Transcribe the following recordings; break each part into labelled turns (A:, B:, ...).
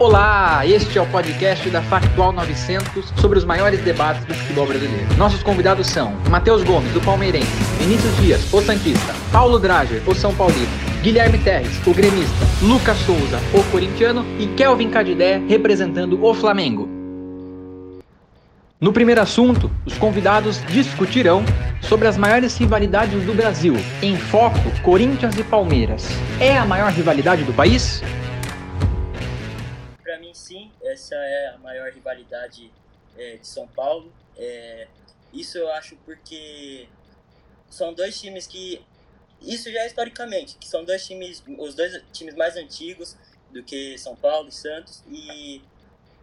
A: Olá, este é o podcast da Factual 900 sobre os maiores debates do futebol brasileiro. Nossos convidados são Matheus Gomes, do Palmeirense, Vinícius Dias, o Santista, Paulo Drager, o São Paulino, Guilherme Terres, o Gremista, Lucas Souza, o Corintiano e Kelvin Cadidé, representando o Flamengo. No primeiro assunto, os convidados discutirão sobre as maiores rivalidades do Brasil. Em foco, Corinthians e Palmeiras. É a maior rivalidade do país?
B: Sim, essa é a maior rivalidade é, de São Paulo. É, isso eu acho porque são dois times que isso já é historicamente, que são dois times, os dois times mais antigos do que São Paulo e Santos e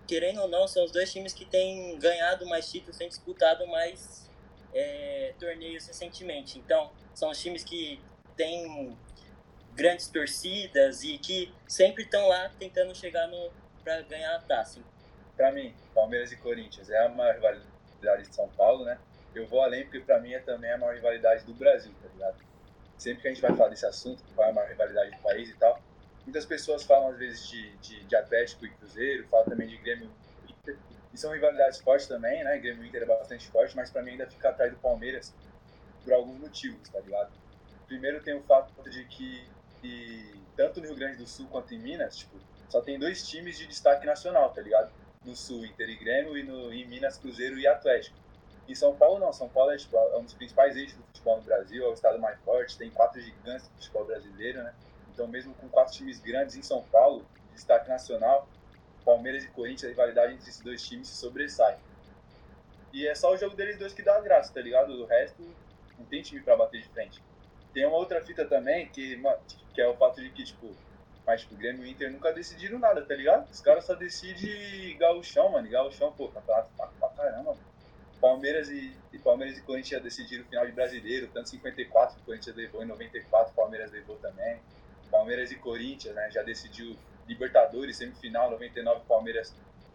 B: querendo ou não são os dois times que têm ganhado mais títulos, têm disputado mais é, torneios recentemente. Então são os times que têm grandes torcidas e que sempre estão lá tentando chegar no, para ganhar a taça.
C: Para mim, Palmeiras e Corinthians é a maior rivalidade de São Paulo, né? Eu vou além porque para mim é também a maior rivalidade do Brasil, tá ligado? Sempre que a gente vai falar desse assunto, qual é a maior rivalidade do país e tal, muitas pessoas falam às vezes de, de, de Atlético e Cruzeiro, falam também de Grêmio e Inter, e são rivalidades fortes também, né? Grêmio e Inter é bastante forte, mas para mim ainda fica atrás do Palmeiras por alguns motivos, tá ligado? Primeiro tem o fato de que, que tanto no Rio Grande do Sul quanto em Minas, tipo, só tem dois times de destaque nacional, tá ligado? No Sul, Inter e Grêmio, e no, em Minas, Cruzeiro e Atlético. Em São Paulo, não. São Paulo é, tipo, é um dos principais eixos do futebol no Brasil, é o estado mais forte, tem quatro gigantes do futebol brasileiro, né? Então, mesmo com quatro times grandes em São Paulo, destaque nacional, Palmeiras e Corinthians, a rivalidade entre esses dois times se sobressai. E é só o jogo deles dois que dá graça, tá ligado? O resto não tem time para bater de frente. Tem uma outra fita também, que, que é o fato de que, tipo, mas, tipo, Grêmio e Inter nunca decidiram nada, tá ligado? Os caras só decidem gauchão, mano. Gauchão, pô, campeonato pra, pra caramba, mano. Palmeiras e, e, Palmeiras e Corinthians decidiram o final de brasileiro, tanto 54 o Corinthians levou, em 94 o Palmeiras levou também. Palmeiras e Corinthians, né, já decidiu Libertadores, semifinal, 99 o Palmeiras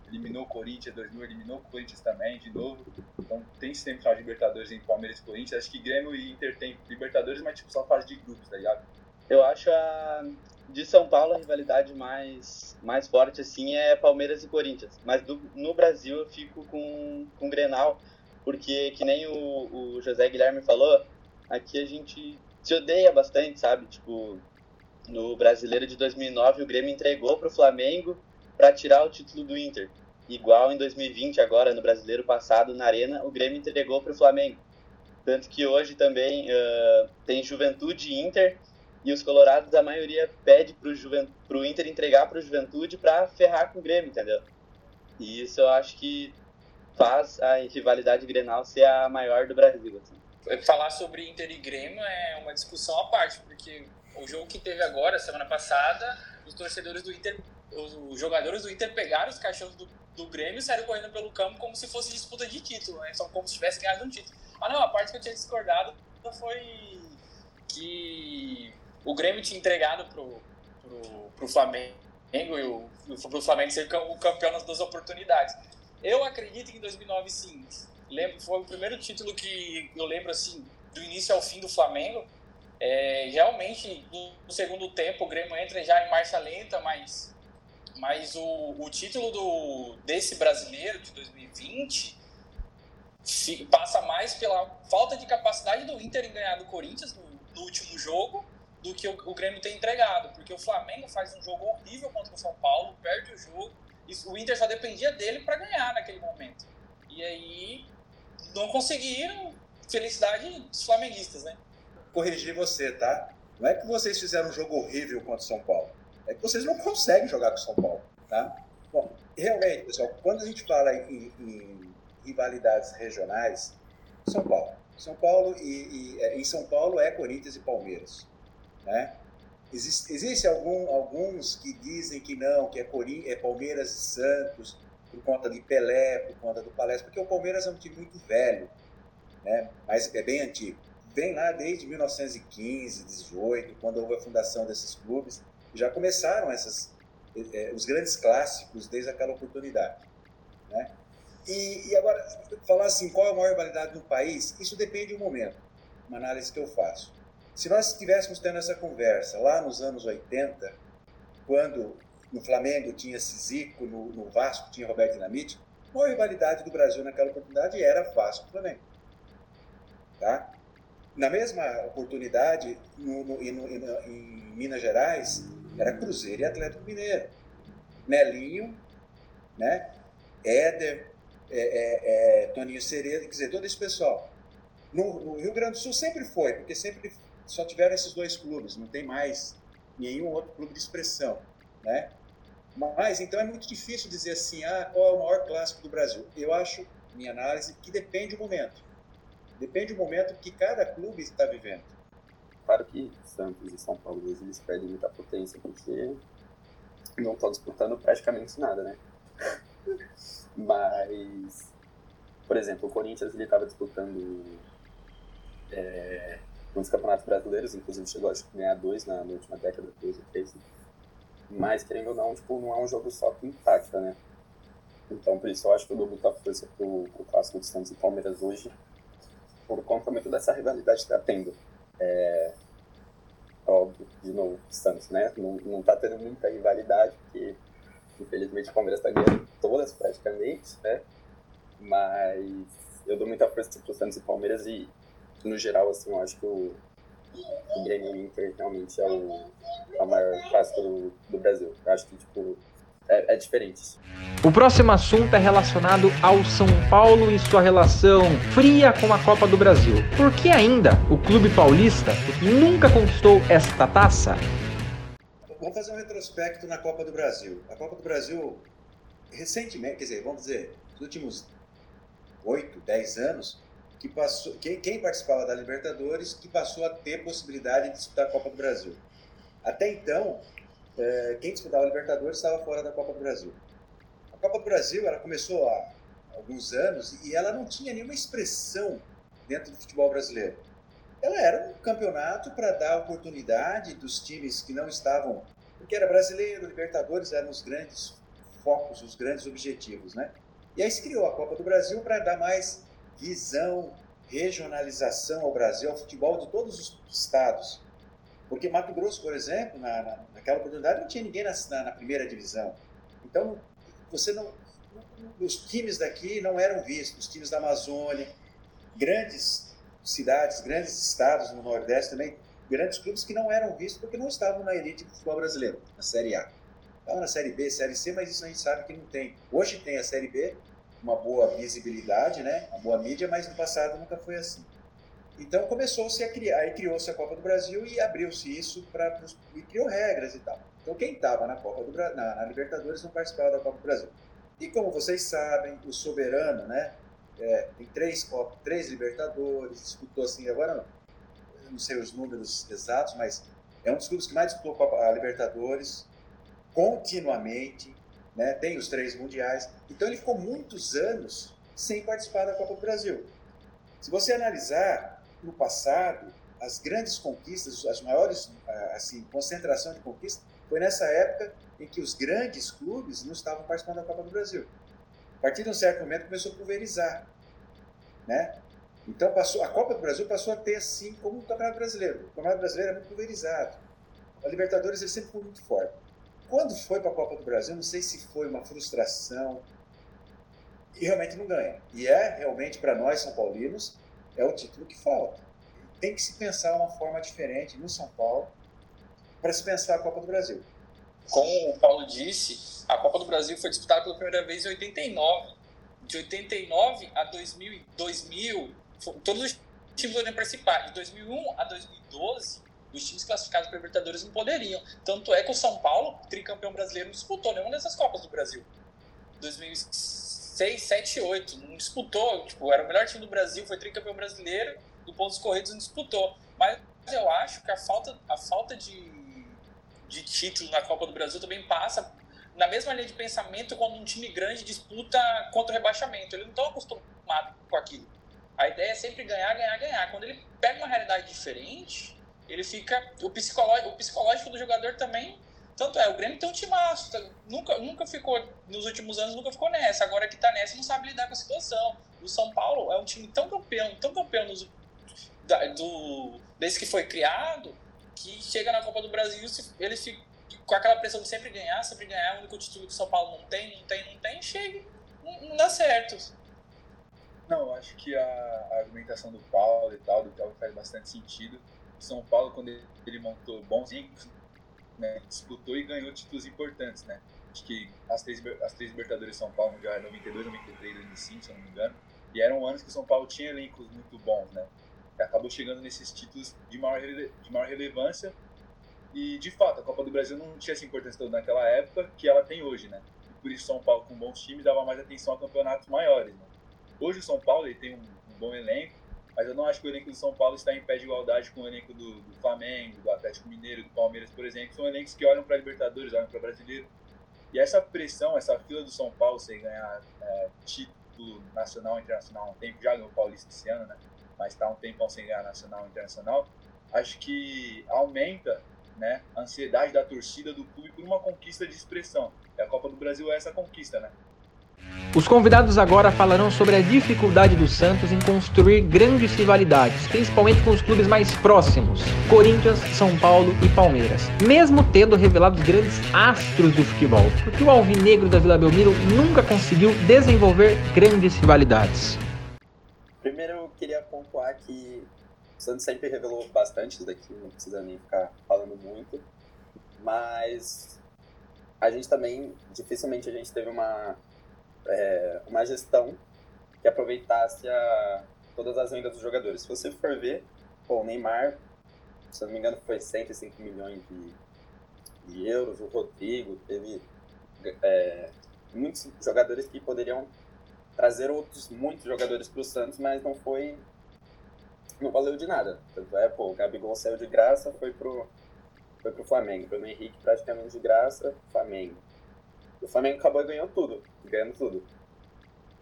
C: eliminou o Corinthians, 2000 eliminou o Corinthians também, de novo. Então tem semifinal de Libertadores em Palmeiras e Corinthians. Acho que Grêmio e Inter tem Libertadores, mas tipo só fase de grupos, tá ligado?
D: Eu acho a, de São Paulo, a rivalidade mais, mais forte assim é Palmeiras e Corinthians. Mas do, no Brasil eu fico com, com Grenal, porque que nem o, o José Guilherme falou, aqui a gente se odeia bastante, sabe? Tipo, no Brasileiro de 2009 o Grêmio entregou para o Flamengo para tirar o título do Inter. Igual em 2020 agora no Brasileiro passado na Arena o Grêmio entregou para o Flamengo. Tanto que hoje também uh, tem Juventude e Inter e os colorados, a maioria pede pro, Juven... pro Inter entregar pro Juventude para ferrar com o Grêmio, entendeu? E isso eu acho que faz a rivalidade Grenal ser a maior do Brasil. Assim.
E: Falar sobre Inter e Grêmio é uma discussão à parte, porque o jogo que teve agora, semana passada, os torcedores do Inter, os jogadores do Inter pegaram os caixões do, do Grêmio e saíram correndo pelo campo como se fosse disputa de título, né? Só como se tivesse ganhado um título. Ah, não, a parte que eu tinha discordado foi que o Grêmio tinha entregado pro, pro, pro Flamengo e o, pro Flamengo ser o campeão nas duas oportunidades. Eu acredito que em 2009, sim. Lembro, foi o primeiro título que eu lembro, assim, do início ao fim do Flamengo. É, realmente, no segundo tempo, o Grêmio entra já em marcha lenta, mas, mas o, o título do, desse brasileiro de 2020 passa mais pela falta de capacidade do Inter em ganhar do Corinthians no, no último jogo do que o, o Grêmio tem entregado, porque o Flamengo faz um jogo horrível contra o São Paulo, perde o jogo, o Inter só dependia dele para ganhar naquele momento. E aí não conseguiram felicidade dos flamenguistas, né?
F: Corrigir você, tá? Não é que vocês fizeram um jogo horrível contra o São Paulo, é que vocês não conseguem jogar com o São Paulo, tá? Bom, realmente, pessoal, quando a gente fala em, em rivalidades regionais, São Paulo. São Paulo e, e, é, em São Paulo é Corinthians e Palmeiras. Né? Existe, existe algum, alguns que dizem que não, que é, Corim, é Palmeiras e Santos, por conta de Pelé, por conta do Palestra, porque o Palmeiras é um time muito velho, né? mas é bem antigo. Vem lá desde 1915, 18, quando houve a fundação desses clubes, já começaram essas, eh, os grandes clássicos desde aquela oportunidade. Né? E, e, agora, falar assim, qual é a maior rivalidade do país, isso depende do momento, uma análise que eu faço. Se nós estivéssemos tendo essa conversa lá nos anos 80, quando no Flamengo tinha Zico, no, no Vasco tinha Roberto Dinamite. A maior rivalidade do Brasil naquela oportunidade era Vasco e Flamengo. Tá? Na mesma oportunidade, no, no, no, em Minas Gerais, era Cruzeiro e Atlético Mineiro. Nelinho, né? Éder, é, é, é, Toninho Cerezo, quer dizer, todo esse pessoal. No, no, Rio Grande do Sul sempre foi, porque sempre só tiveram esses dois clubes, não tem mais nenhum outro clube de expressão, né? Mas, então, é muito difícil dizer assim, ah, qual é o maior clássico do Brasil. Eu acho, minha análise, que depende do momento. Depende do momento que cada clube está vivendo.
G: Claro que Santos e São Paulo, eles perdem muita potência, porque não estão disputando praticamente nada, né? Mas, por exemplo, o Corinthians ele estava disputando é, muitos campeonatos brasileiros, inclusive chegou a ganhar dois na, na última década, dois ou três. Mas, querendo ou não, tipo, não é um jogo só que impacta, né? Então, por isso eu acho que eu dou muita força pro, pro clássico de Santos e Palmeiras hoje, por conta muito dessa rivalidade que tá tendo. É, óbvio, de novo, Santos, né? Não, não tá tendo muita rivalidade, porque infelizmente o Palmeiras tá ganhando todas praticamente, né? Mas eu dou muita força pro Santos e Palmeiras e, no geral, assim, eu acho que o, o Grêmio Inter realmente é o, é o maior clássico do, do Brasil. Eu acho que, tipo, é, é, diferente.
A: O próximo assunto é relacionado ao São Paulo e sua relação fria com a Copa do Brasil. Por que ainda o clube paulista nunca conquistou esta taça?
F: Vamos fazer um retrospecto na Copa do Brasil. A Copa do Brasil, recentemente, quer dizer, vamos dizer, nos últimos 8, 10 anos, que passou, quem, quem, participava da Libertadores que passou a ter possibilidade de disputar a Copa do Brasil. Até então, é, quem disputava a Libertadores estava fora da Copa do Brasil. A Copa do Brasil ela começou há alguns anos e ela não tinha nenhuma expressão dentro do futebol brasileiro. Ela era um campeonato para dar oportunidade dos times que não estavam, porque era brasileiro, Libertadores eram os grandes focos, os grandes objetivos, né? E aí se criou a Copa do Brasil para dar mais visão, regionalização ao Brasil, ao futebol de todos os estados. Porque Mato Grosso, por exemplo, na, na, naquela oportunidade não tinha ninguém na, na, primeira divisão. Então, você não, os times daqui não eram vistos, os times da Amazônia, grandes cidades, grandes estados no Nordeste também, grandes clubes que não eram vistos porque não estavam na elite do futebol brasileiro, na Série A. Estavam na Série B, Série C, mas isso a gente sabe que não tem. Hoje tem a Série B, uma boa visibilidade, né? uma boa mídia, mas no passado nunca foi assim. Então começou-se a criar, aí criou-se a Copa do Brasil e abriu-se isso para e criou regras e tal. Então quem estava na Copa do na, na, Libertadores não participava da Copa do Brasil. E como vocês sabem, o soberano, né, é, tem três três Libertadores, disputou assim agora não sei os números exatos, mas é um dos clubes que mais disputou a Libertadores continuamente, né, tem os três mundiais. Então ele ficou muitos anos sem participar da Copa do Brasil. Se você analisar, no passado, as grandes conquistas, as maiores ah, assim, concentração de conquistas, foi nessa época em que os grandes clubes não estavam participando da Copa do Brasil. A partir de um certo momento começou a pulverizar, né? Então passou, a Copa do Brasil passou a ter assim como o Campeonato Brasileiro. O Campeonato Brasileiro é muito pulverizado. A Libertadores ele sempre foi muito forte. Quando foi para a Copa do Brasil, não sei se foi uma frustração e realmente não ganha. E é realmente para nós são paulinos é o título que falta. Tem que se pensar uma forma diferente no São Paulo para se pensar a Copa do Brasil.
E: Como o Paulo disse, a Copa do Brasil foi disputada pela primeira vez em 89. De 89 a 2000, 2000 todos os times poderiam participar. De 2001 a 2012, os times classificados para Libertadores não poderiam. Tanto é que o São Paulo, tricampeão brasileiro, não disputou nenhuma dessas Copas do Brasil. 2006 6, 7, 8. Não disputou. Tipo, era o melhor time do Brasil, foi tricampeão brasileiro, do pontos corridos não disputou. Mas eu acho que a falta, a falta de, de título na Copa do Brasil também passa na mesma linha de pensamento quando um time grande disputa contra o rebaixamento. Ele não está acostumado com aquilo. A ideia é sempre ganhar, ganhar, ganhar. Quando ele pega uma realidade diferente, ele fica. O psicológico, o psicológico do jogador também tanto é, o Grêmio tem um timaço, tá? nunca, nunca ficou, nos últimos anos nunca ficou nessa, agora que tá nessa não sabe lidar com a situação. O São Paulo é um time tão campeão, tão campeão nos, da, do, desde que foi criado, que chega na Copa do Brasil, ele fica, com aquela pressão de sempre ganhar, sempre ganhar, o único título que o São Paulo não tem, não tem, não tem, chega, não, não dá certo.
C: Não, acho que a, a, argumentação do Paulo e tal, do Paulo faz bastante sentido. São Paulo, quando ele, montou bons equipes, né, disputou e ganhou títulos importantes, né? Acho que as três, as três Libertadores de São Paulo, já 92, 93, 2005, se eu não me engano, e eram anos que o São Paulo tinha elencos muito bons, né? E acabou chegando nesses títulos de maior, de maior relevância. E, de fato, a Copa do Brasil não tinha essa importância toda naquela época que ela tem hoje, né? E por isso São Paulo, com bons times, dava mais atenção a campeonatos maiores, né? Hoje o São Paulo ele tem um, um, bom elenco, mas eu não acho que o elenco do São Paulo está em pé de igualdade com o elenco do, do Flamengo, do Atlético Mineiro, do Palmeiras, por exemplo. São elencos que olham para Libertadores, olham para o Brasileiro. E essa pressão, essa fila do São Paulo sem ganhar é, título nacional e internacional há um tempo, já ganhou o Paulista esse ano, né? Mas está um tempão sem ganhar nacional e internacional. Acho que aumenta né, a ansiedade da torcida do clube por uma conquista de expressão. E a Copa do Brasil é essa conquista, né?
A: Os convidados agora falarão sobre a dificuldade do Santos em construir grandes rivalidades, principalmente com os clubes mais próximos, Corinthians, São Paulo e Palmeiras, mesmo tendo revelado grandes astros do futebol, porque o Alvinegro da Vila Belmiro nunca conseguiu desenvolver grandes rivalidades.
G: Primeiro eu queria pontuar que o Santos sempre revelou bastante isso daqui, não precisa nem ficar falando muito, mas a gente também, dificilmente a gente teve uma é, uma gestão que aproveitasse a, todas as vendas dos jogadores. Se você for ver, pô, o Neymar, se eu não me engano, foi 105 milhões de, de euros. O Rodrigo teve é, muitos jogadores que poderiam trazer outros muitos jogadores para o Santos, mas não foi não valeu de nada. Tanto é, pô, o Gabigol saiu de graça, foi pro foi pro Flamengo. Bruno Henrique praticamente de graça, Flamengo. O Flamengo acabou ganhando tudo, ganhando tudo.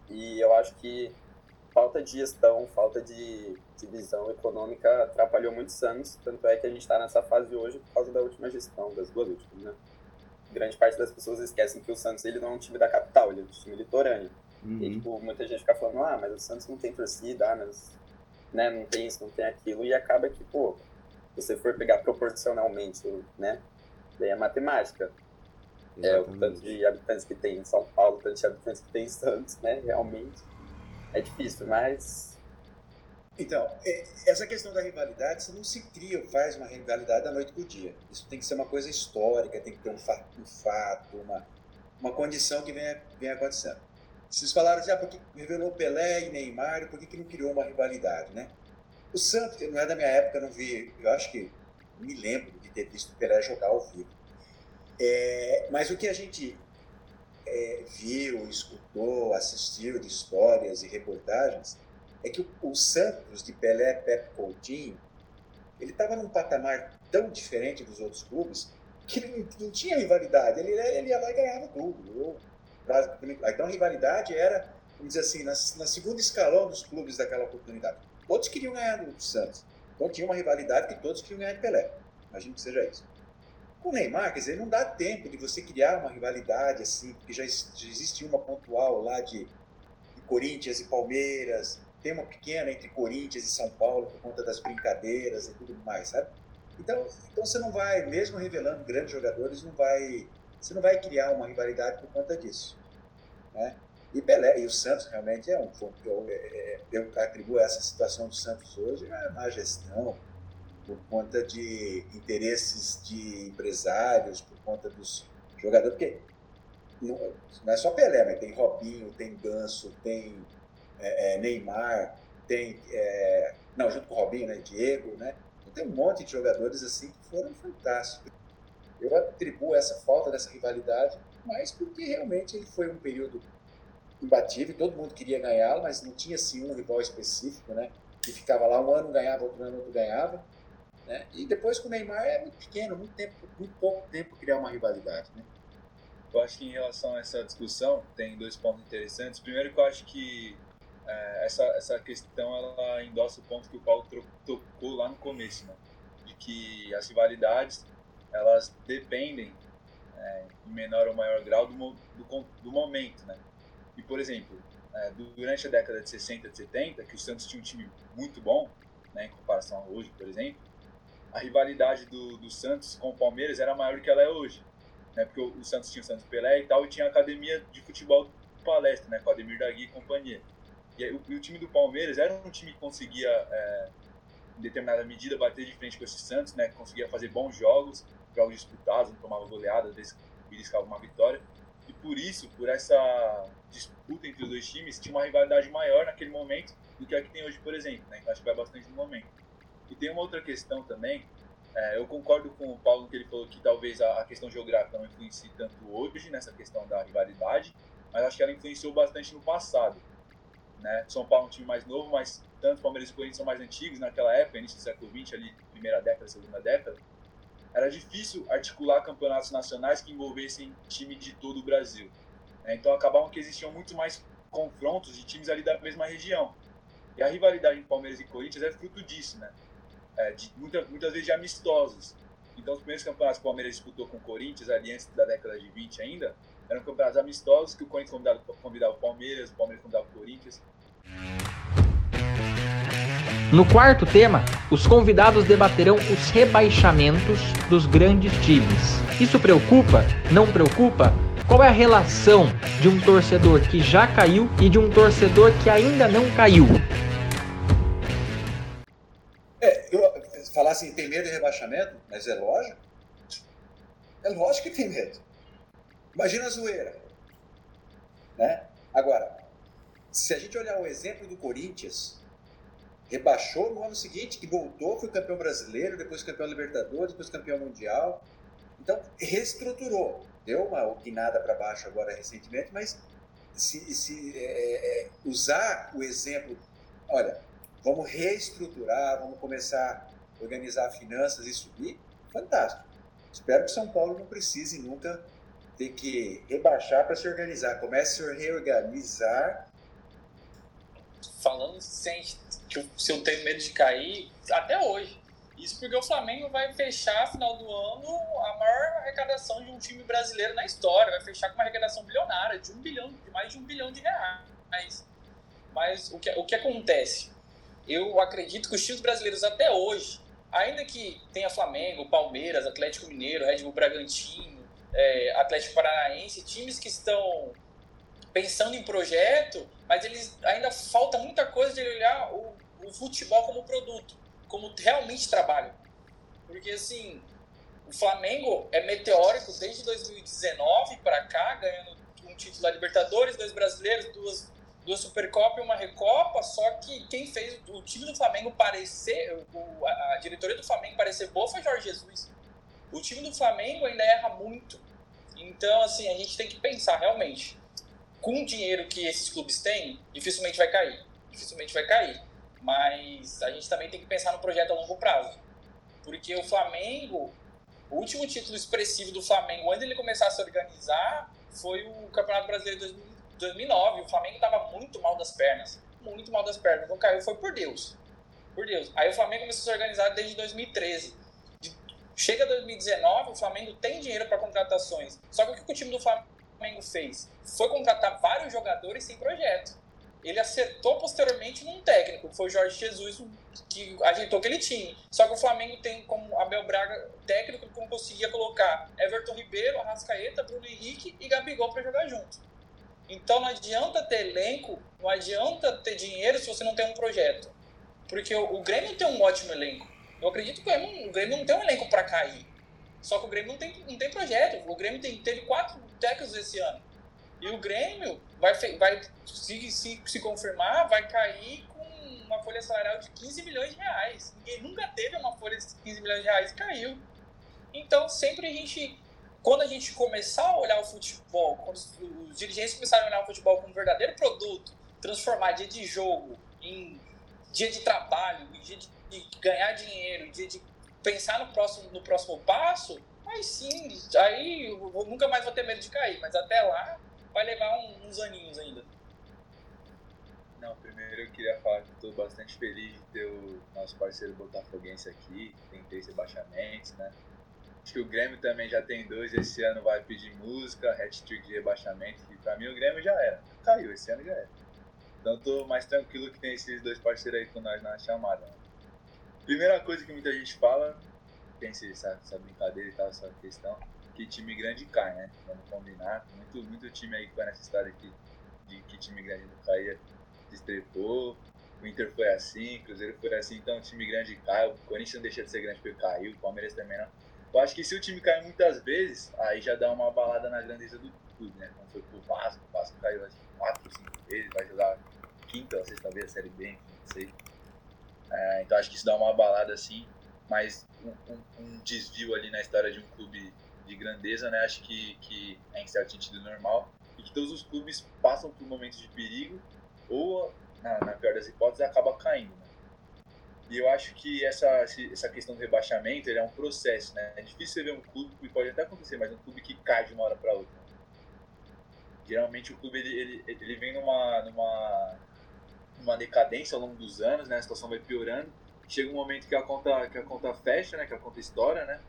G: E eu acho que falta de gestão, falta de, de visão econômica atrapalhou muitos anos, tanto é que a gente está nessa fase hoje por causa da última gestão, das duas últimas, né? Grande parte das pessoas esquecem que o Santos ele não é um time da capital, ele é um time litorâneo. Uhum. E, tipo, muita gente fica falando, ah, mas o Santos não tem torcida, ah, mas né, não tem isso, não tem aquilo, e acaba que, pô, se você for pegar proporcionalmente, né, daí é matemática. É, o tanto de habitantes que tem em São Paulo, o tanto de habitantes que tem em Santos, né? Realmente é difícil, mas.
F: Então, é, essa questão da rivalidade, você não se cria, faz uma rivalidade da noite para o dia. Isso tem que ser uma coisa histórica, tem que ter um fato, um fato uma, uma condição que venha, venha acontecendo. Vocês falaram assim, ah, porque revelou Pelé e Neymar, por que, que não criou uma rivalidade, né? O Santos, não é da minha época, não vi, eu acho que me lembro de ter visto o Pelé jogar ao vivo. É, mas o que a gente é, viu, escutou, assistiu de histórias e reportagens é que o, o Santos de Pelé, Pepe Coutinho, ele estava num patamar tão diferente dos outros clubes que ele não, não tinha rivalidade. Ele, ele ia lá e ganhava tudo. Então a rivalidade era, vamos dizer assim, na, na segunda escalão dos clubes daquela oportunidade. Todos queriam ganhar do Santos. Então tinha uma rivalidade que todos queriam ganhar de Pelé. Imagino que seja isso. Com o Neymar, quer dizer, não dá tempo de você criar uma rivalidade assim, porque já, existe uma pontual lá de, de Corinthians e Palmeiras, tem uma pequena entre Corinthians e São Paulo por conta das brincadeiras e tudo mais, sabe? Então, então você não vai, mesmo revelando grandes jogadores, não vai, você não vai criar uma rivalidade por conta disso, né? E Pelé e o Santos realmente é um, eu, eu atribuo essa situação do Santos hoje à má gestão, por conta de interesses de empresários, por conta dos jogadores, porque não, não é só Pelé, mas tem Robinho, tem Ganso, tem é, é, Neymar, tem. É, não, junto com o Robinho, né? Diego, né? Então, tem um monte de jogadores assim que foram fantásticos. Eu atribuo essa falta dessa rivalidade, mas porque realmente ele foi um período imbatível, todo mundo queria ganhá-lo, mas não tinha assim um rival específico, né? Que ficava lá um ano ganhava, outro ano outro ganhava. Né? E depois com o Neymar é muito pequeno, muito, tempo, muito pouco tempo criar uma rivalidade. Né?
C: Eu acho que em relação a essa discussão, tem dois pontos interessantes. Primeiro que eu acho que é, essa, essa questão ela endossa o ponto que o Paulo tocou lá no começo, né? de que as rivalidades elas dependem é, em menor ou maior grau do, do, do momento. Né? E, por exemplo, é, durante a década de 60, de 70, que o Santos tinha um time muito bom, né, em comparação a hoje, por exemplo, a rivalidade do, do Santos com o Palmeiras era maior do que ela é hoje. Né? Porque o, o Santos tinha o Santos Pelé e tal, e tinha a academia de futebol palestra, né? com Ademir Dagui e companhia. E, aí, o, o time do Palmeiras era um time que conseguia, é, em determinada medida, bater de frente com esse Santos, né? conseguia fazer bons jogos, jogos disputados, não tomava goleada, às vezes uma vitória. E por isso, por essa disputa entre os dois times, tinha uma rivalidade maior naquele momento do que a que tem hoje, por exemplo. Né? Então acho que vai bastante no momento. E tem uma outra questão também, é, eu concordo com o Paulo que ele falou que talvez a, questão geográfica não influencie tanto hoje nessa questão da rivalidade, mas acho que ela influenciou bastante no passado. Né? São Paulo é um time mais novo, mas tanto Palmeiras e Corinthians são mais antigos naquela época, início do século XX, ali, primeira década, segunda década. Era difícil articular campeonatos nacionais que envolvessem time de todo o Brasil. Né? Então acabavam que existiam muito mais confrontos de times ali da mesma região. E a rivalidade entre Palmeiras e Corinthians é fruto disso, né? É, de, muita, muitas vezes de amistosos. Então, os primeiros campeonatos que o Palmeiras disputou com o Corinthians, ali antes da década de 20 ainda, eram campeonatos amistosos que o Corinthians convidava, convidava o Palmeiras, o Palmeiras convidava o Corinthians.
A: No quarto tema, os convidados debaterão os rebaixamentos dos grandes times. Isso preocupa? Não preocupa? Qual é a relação de um torcedor que já caiu e de um torcedor que ainda não caiu?
F: Falar assim, tem medo de rebaixamento, mas é lógico. É lógico que tem medo. Imagina a zoeira. Né? Agora, se a gente olhar o exemplo do Corinthians, rebaixou no ano seguinte, que voltou, foi campeão brasileiro, depois campeão Libertadores, depois campeão mundial. Então, reestruturou. Deu uma guinada para baixo agora recentemente, mas se, se é, é, usar o exemplo, olha, vamos reestruturar, vamos começar organizar finanças e subir, fantástico. Espero que São Paulo não precise nunca ter que rebaixar para se organizar. Comece a reorganizar.
E: Falando sem que se eu tenho medo de cair, até hoje. Isso porque o Flamengo vai fechar, final do ano, a maior arrecadação de um time brasileiro na história. Vai fechar com uma arrecadação bilionária, de um bilhão, de mais de um bilhão de reais. Mas o que, o que acontece? Eu acredito que os times brasileiros até hoje, ainda que tenha Flamengo, Palmeiras, Atlético Mineiro, Red Bull Bragantino, é, Atlético Paranaense, times que estão pensando em projeto, mas eles ainda falta muita coisa de olhar o, o futebol como produto como realmente trabalho. Porque, assim, o Flamengo é meteórico desde 2019 para cá, ganhando um título da Libertadores, dois brasileiros, duas, duas Supercopa e uma Recopa. Só que quem fez o time do Flamengo parecer, o, a, a diretoria do Flamengo parecer boa foi Jorge Jesus. O time do Flamengo ainda erra muito. Então, assim, a gente tem que pensar realmente. Com o dinheiro que esses clubes têm, dificilmente vai cair. Dificilmente vai cair. Mas a gente também tem que pensar no projeto a longo prazo. Porque o Flamengo, o último título expressivo do Flamengo, antes ele começar a se organizar, foi o Campeonato Brasileiro de 2009. O Flamengo estava muito mal das pernas. Muito mal das pernas. Não caiu, foi por Deus. Por Deus. Aí o Flamengo começou a se organizar desde 2013. Chega 2019, o Flamengo tem dinheiro para contratações. Só que o que o time do Flamengo fez? Foi contratar vários jogadores sem projeto ele acertou posteriormente num técnico, foi o Jorge Jesus, que ajeitou aquele time. Só que o Flamengo tem como Abel Braga técnico que conseguia colocar Everton Ribeiro, Arrascaeta, Bruno Henrique e Gabigol para jogar junto. Então não adianta ter elenco, não adianta ter dinheiro se você não tem um projeto. Porque o, o Grêmio tem um ótimo elenco. Eu acredito que o Grêmio, o Grêmio não tem um elenco para cair. Só que o Grêmio não tem, não tem projeto. O Grêmio tem, teve quatro técnicos esse ano. E o Grêmio vai, vai se, se, se confirmar, vai cair com uma folha salarial de 15 milhões de reais. Ninguém nunca teve uma folha de 15 milhões de reais e caiu. Então, sempre a gente, quando a gente começar a olhar o futebol, quando os dirigentes começarem a olhar o futebol como um verdadeiro produto, transformar dia de jogo em dia de trabalho, em dia de ganhar dinheiro, em dia de pensar no próximo, no próximo passo, aí sim, aí eu nunca mais vou ter medo de cair. Mas até lá, vai levar um, uns aninhos ainda.
C: Não, primeiro eu queria falar que estou bastante feliz de ter o nosso parceiro Botafoguense aqui, tem três rebaixamentos, né? Acho que o Grêmio também já tem dois, esse ano vai pedir música, hat-trick de rebaixamento, e pra mim o Grêmio já era, caiu, esse ano já era. Então tô mais tranquilo que tem esses dois parceiros aí com nós na chamada. Primeira coisa que muita gente fala tem essa, essa brincadeira e tal, essa questão, que time grande cai, né? Vamos combinar. Muito, muito time aí que foi nessa história aqui de que time grande não caía, se estrepou. O Inter foi assim, o Cruzeiro foi assim, então o time grande cai. O Corinthians não deixa de ser grande porque caiu, o Palmeiras também não. Eu acho que se o time cair muitas vezes, aí já dá uma balada na grandeza do clube, né? Como foi pro Vasco, o Vasco caiu acho que quatro, cinco vezes, vai jogar quinta ou sexta vez a Série B, não sei. É, então acho que isso dá uma balada assim, mas um, um, um, desvio ali na história de um clube de grandeza, né? Acho que, que é em certo sentido normal e que todos os clubes passam por momentos de perigo ou, na, na pior das hipóteses, acaba caindo. E eu acho que essa, essa questão do rebaixamento é um processo, né? É difícil você ver um clube, e pode até acontecer, mas um clube que cai de uma hora para outra. Geralmente o clube ele, ele, ele vem numa, numa, numa decadência ao longo dos anos, né? A situação vai piorando. Chega um momento que a conta, que a conta fecha, né? Que a conta estoura, né?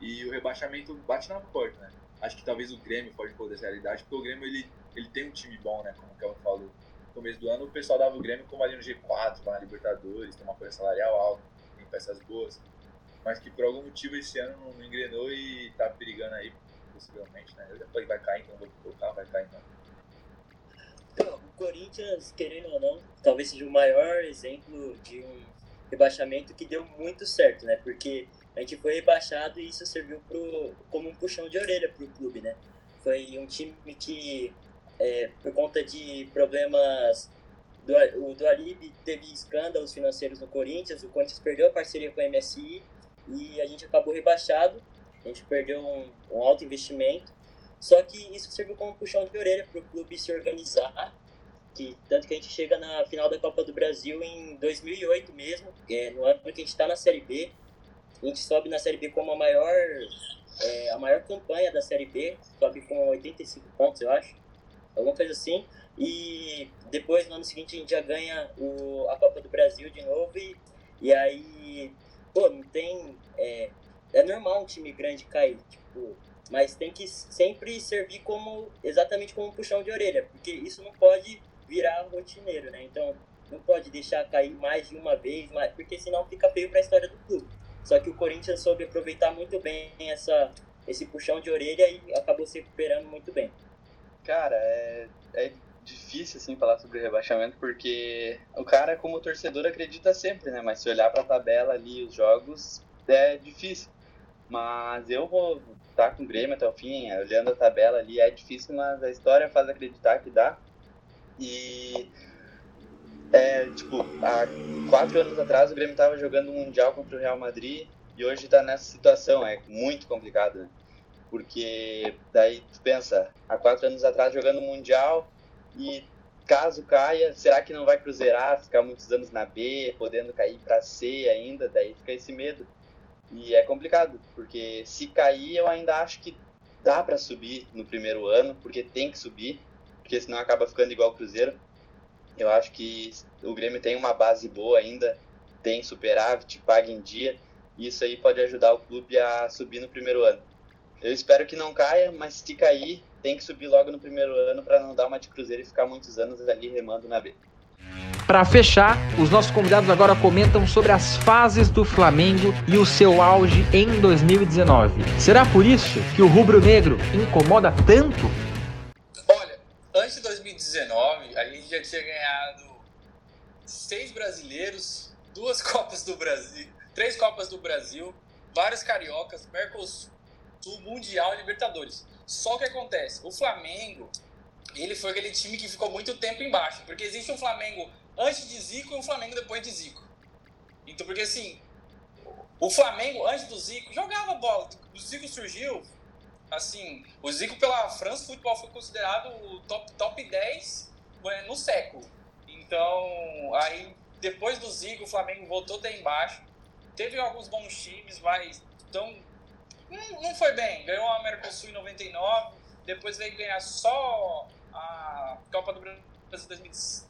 C: E o rebaixamento bate na porta, né? Acho que talvez o Grêmio pode poder essa realidade, porque o Grêmio ele, ele tem um time bom, né? Como o Kelvin falou. Começo do ano o pessoal dava o Grêmio como ali no G4, vai na Libertadores, tem uma folha salarial alta, tem peças boas. Mas que por algum motivo esse ano não, engrenou e tá perigando aí, possivelmente, né? Depois vai cair, então vou colocar, vai cair então.
B: Então, o Corinthians, querendo ou não, talvez seja o maior exemplo de um rebaixamento que deu muito certo, né? Porque a gente foi rebaixado e isso serviu pro, como um puxão de orelha para o clube, né? Foi um time que, é, por conta de problemas, do, o do Alib teve escândalos financeiros no Corinthians, o Corinthians perdeu a parceria com a MSI e a gente acabou rebaixado, a gente perdeu um, um alto investimento, só que isso serviu como puxão de orelha para o clube se organizar, que, tanto que a gente chega na final da Copa do Brasil em 2008 mesmo, é, no ano que a gente está na Série B, a gente sobe na Série B como a maior, é, a maior campanha da Série B, sobe com 85 pontos, eu acho, alguma coisa assim. E depois, no ano seguinte, a gente já ganha o, a Copa do Brasil de novo. E, e aí, pô, não tem. É, é normal um time grande cair, tipo, mas tem que sempre servir como exatamente como um puxão de orelha, porque isso não pode virar rotineiro, né? Então, não pode deixar cair mais de uma vez, porque senão fica feio para a história do clube. Só que o Corinthians soube aproveitar muito bem essa, esse puxão de orelha e acabou se recuperando muito bem.
D: Cara, é, é difícil assim falar sobre rebaixamento porque o cara como torcedor acredita sempre, né? Mas se olhar para a tabela ali, os jogos, é difícil. Mas eu vou estar tá com o Grêmio até o fim, olhando a tabela ali, é difícil, mas a história faz acreditar que dá. E é, tipo, há quatro anos atrás o Grêmio estava jogando um Mundial contra o Real Madrid e hoje está nessa situação, é muito complicado, né? Porque daí tu pensa, há quatro anos atrás jogando Mundial e caso caia, será que não vai cruzeirar, ficar muitos anos na B, podendo cair para C ainda? Daí fica esse medo. E é complicado, porque se cair eu ainda acho que dá para subir no primeiro ano, porque tem que subir, porque senão acaba ficando igual o Cruzeiro. Eu acho que o Grêmio tem uma base boa ainda, tem superávit, paga em dia, e isso aí pode ajudar o clube a subir no primeiro ano. Eu espero que não caia, mas se cair, tem que subir logo no primeiro ano para não dar uma de cruzeiro e ficar muitos anos ali remando na B.
A: Para fechar, os nossos convidados agora comentam sobre as fases do Flamengo e o seu auge em 2019. Será por isso que o rubro-negro incomoda tanto
E: antes de 2019, a gente já tinha ganhado seis brasileiros, duas Copas do Brasil, três Copas do Brasil, vários cariocas, Mercosul, Mundial e Libertadores. Só que acontece, o Flamengo, ele foi aquele time que ficou muito tempo embaixo, porque existe um Flamengo antes de Zico e um Flamengo depois de Zico. Então, porque assim, o Flamengo antes do Zico jogava bola, o Zico surgiu, assim, o Zico pela França Futebol foi considerado o top, top 10 no século. Então, aí depois do Zico, o Flamengo voltou até embaixo. Teve alguns bons times, mas então, não, não foi bem. Ganhou a América Sul em 99, depois veio ganhar só a Copa do Brasil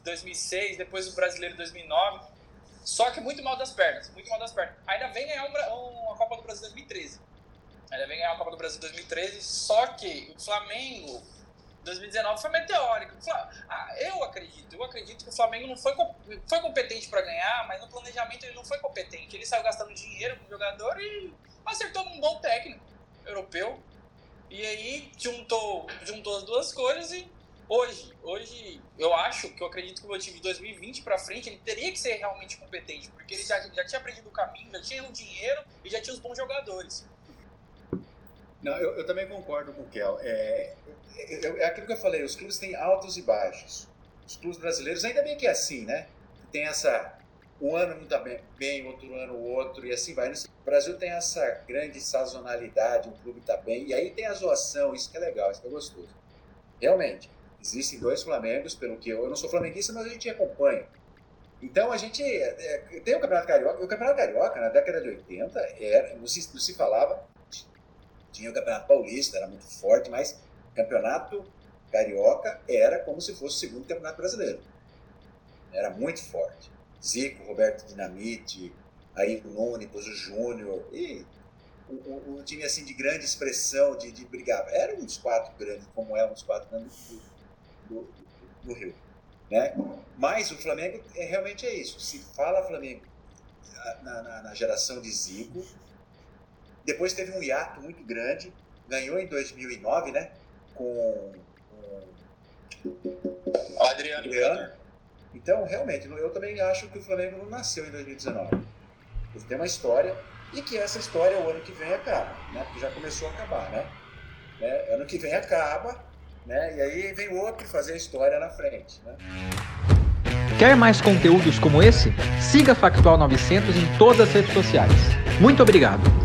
E: 2006, depois o Brasileiro 2009. Só que muito mal das pernas, muito mal das pernas. Ainda vem ganhar um, a Copa do Brasil 2013. Ainda vem ganhar a Copa do Brasil 2013, só que o Flamengo 2019 foi meteórico. Ah, eu acredito, eu acredito que o Flamengo não foi, foi competente para ganhar, mas no planejamento ele não foi competente. Ele saiu gastando dinheiro com o jogador e acertou num bom técnico europeu. E aí juntou, juntou as duas coisas e hoje, hoje eu acho que eu acredito que o meu time de 2020 para frente ele teria que ser realmente competente, porque ele já, já tinha aprendido o caminho, já tinha o dinheiro e já tinha os bons jogadores.
F: Não, eu, eu também concordo com o Kel. É, é, é, aquilo que eu falei, os clubes têm altos e baixos. Os clubes brasileiros, ainda bem que é assim, né? Tem essa. Um ano não tá bem, bem outro ano outro, e assim vai. O Brasil tem essa grande sazonalidade, um clube tá bem, e aí tem a zoação, isso que é legal, isso que é gostoso. Realmente, existem dois Flamengos, pelo que eu, eu não sou flamenguista, mas a gente acompanha. Então a gente é, tem o Campeonato Carioca. O Campeonato Carioca, na década de 80, era, não, se, não se falava, tinha o Campeonato Paulista, era muito forte, mas Campeonato Carioca era como se fosse o segundo Campeonato Brasileiro. Era muito forte. Zico, Roberto Dinamite, aí o Nunes, o Júnior, e um, time assim de grande expressão, de, de brigar. Era um dos quatro grandes, como é um dos quatro grandes do, do, do Rio. Né? Mas o Flamengo é, realmente é isso. Se fala Flamengo na, na, na geração de Zico, depois teve um hiato muito grande, ganhou em 2009, né? Com,
E: com Adriano. Adriano.
F: Então, realmente, eu também acho que o Flamengo não nasceu em 2019. Ele tem uma história e que essa história o ano que vem acaba, né? Porque já começou a acabar, né? né? Ano que vem acaba, né? E aí vem outro fazer a história na frente, né?
A: Quer mais conteúdos como esse? Siga Factual 900 em todas as redes sociais. Muito obrigado!